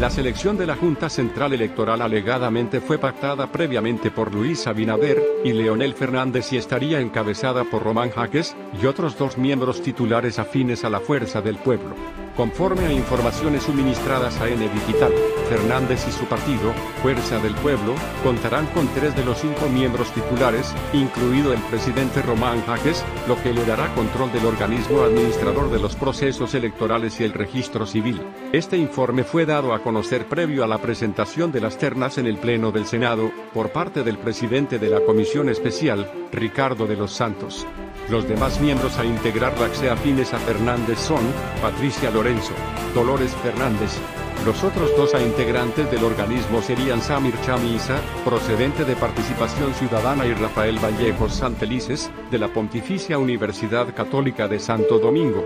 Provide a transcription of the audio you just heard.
La selección de la Junta Central Electoral alegadamente fue pactada previamente por Luis Abinader y Leonel Fernández y estaría encabezada por Román Jaques y otros dos miembros titulares afines a la Fuerza del Pueblo. Conforme a informaciones suministradas a N Digital, Fernández y su partido, Fuerza del Pueblo, contarán con tres de los cinco miembros titulares, incluido el presidente Román Jaques, lo que le dará control del organismo administrador de los procesos electorales y el registro civil. Este informe fue dado a conocer previo a la presentación de las ternas en el Pleno del Senado, por parte del presidente de la Comisión Especial, Ricardo de los Santos. Los demás miembros a integrar la XE afines a Fernández son, Patricia Lorenzo, Dolores Fernández. Los otros dos a integrantes del organismo serían Samir Chamisa, procedente de Participación Ciudadana y Rafael Vallejos Santelices, de la Pontificia Universidad Católica de Santo Domingo.